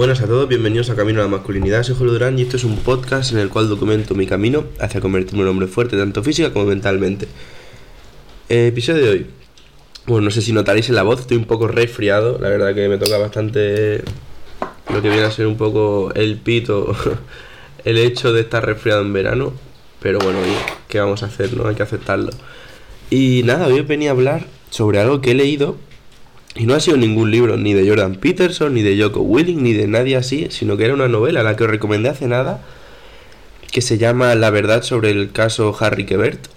Buenas a todos, bienvenidos a Camino a la Masculinidad, soy Julio Durán y esto es un podcast en el cual documento mi camino hacia convertirme en un hombre fuerte, tanto física como mentalmente. Eh, episodio de hoy. Bueno, no sé si notaréis en la voz, estoy un poco resfriado, la verdad que me toca bastante lo que viene a ser un poco el pito, el hecho de estar resfriado en verano, pero bueno, ¿qué vamos a hacer? no Hay que aceptarlo. Y nada, hoy venía a hablar sobre algo que he leído y no ha sido ningún libro ni de Jordan Peterson, ni de Joko Willing, ni de nadie así, sino que era una novela, la que os recomendé hace nada, que se llama La verdad sobre el caso Harry Quebert.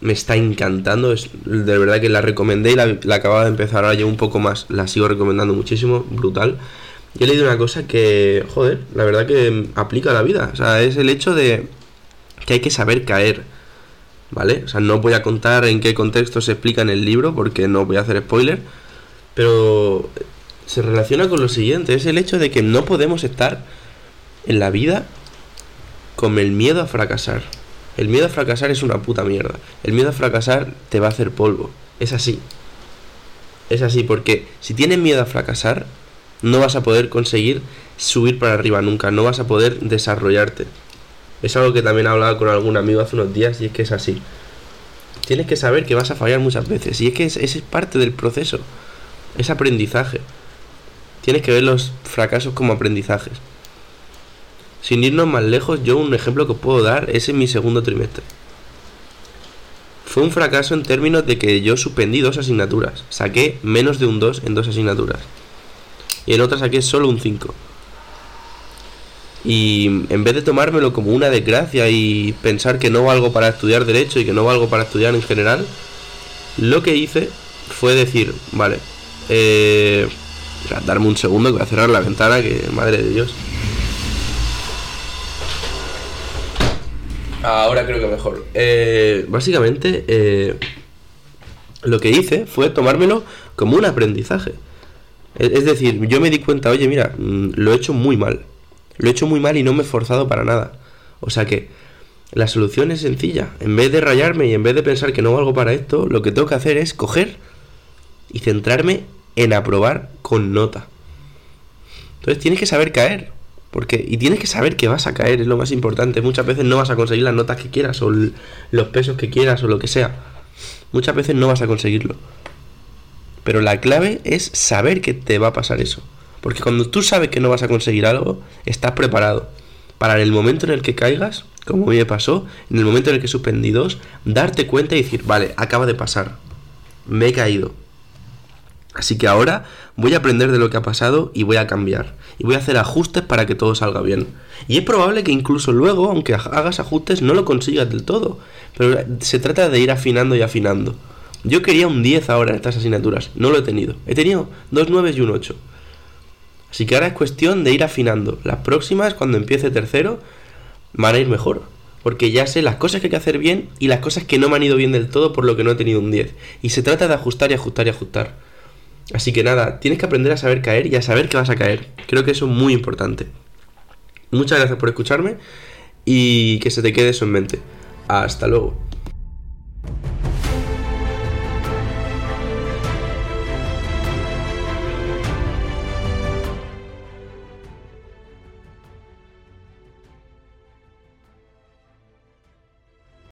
Me está encantando, es de verdad que la recomendé y la, la acababa de empezar ahora yo un poco más, la sigo recomendando muchísimo, brutal. Y he leído una cosa que, joder, la verdad que aplica a la vida, o sea, es el hecho de que hay que saber caer, ¿vale? O sea, no voy a contar en qué contexto se explica en el libro porque no voy a hacer spoiler pero se relaciona con lo siguiente, es el hecho de que no podemos estar en la vida con el miedo a fracasar. El miedo a fracasar es una puta mierda. El miedo a fracasar te va a hacer polvo. Es así. Es así porque si tienes miedo a fracasar, no vas a poder conseguir subir para arriba nunca, no vas a poder desarrollarte. Es algo que también he hablado con algún amigo hace unos días y es que es así. Tienes que saber que vas a fallar muchas veces y es que ese es parte del proceso es aprendizaje. Tienes que ver los fracasos como aprendizajes. Sin irnos más lejos, yo un ejemplo que puedo dar es en mi segundo trimestre. Fue un fracaso en términos de que yo suspendí dos asignaturas. Saqué menos de un 2 en dos asignaturas. Y en otra saqué solo un 5. Y en vez de tomármelo como una desgracia y pensar que no valgo para estudiar derecho y que no valgo para estudiar en general, lo que hice fue decir, vale, eh, darme un segundo que voy a cerrar la ventana, que madre de Dios. Ahora creo que mejor. Eh, básicamente, eh, lo que hice fue tomármelo como un aprendizaje. Es decir, yo me di cuenta, oye, mira, mm, lo he hecho muy mal. Lo he hecho muy mal y no me he esforzado para nada. O sea que la solución es sencilla. En vez de rayarme y en vez de pensar que no valgo para esto, lo que tengo que hacer es coger y centrarme en aprobar con nota. Entonces tienes que saber caer. Porque, y tienes que saber que vas a caer, es lo más importante. Muchas veces no vas a conseguir las notas que quieras, o los pesos que quieras, o lo que sea. Muchas veces no vas a conseguirlo. Pero la clave es saber que te va a pasar eso. Porque cuando tú sabes que no vas a conseguir algo, estás preparado para el momento en el que caigas, como a mí me pasó, en el momento en el que suspendí dos, darte cuenta y decir, vale, acaba de pasar. Me he caído Así que ahora voy a aprender de lo que ha pasado y voy a cambiar. Y voy a hacer ajustes para que todo salga bien. Y es probable que incluso luego, aunque hagas ajustes, no lo consigas del todo. Pero se trata de ir afinando y afinando. Yo quería un 10 ahora en estas asignaturas. No lo he tenido. He tenido dos 9 y un 8. Así que ahora es cuestión de ir afinando. Las próximas, cuando empiece tercero, van a ir mejor. Porque ya sé las cosas que hay que hacer bien y las cosas que no me han ido bien del todo por lo que no he tenido un 10. Y se trata de ajustar y ajustar y ajustar. Así que nada, tienes que aprender a saber caer y a saber que vas a caer. Creo que eso es muy importante. Muchas gracias por escucharme y que se te quede eso en mente. Hasta luego.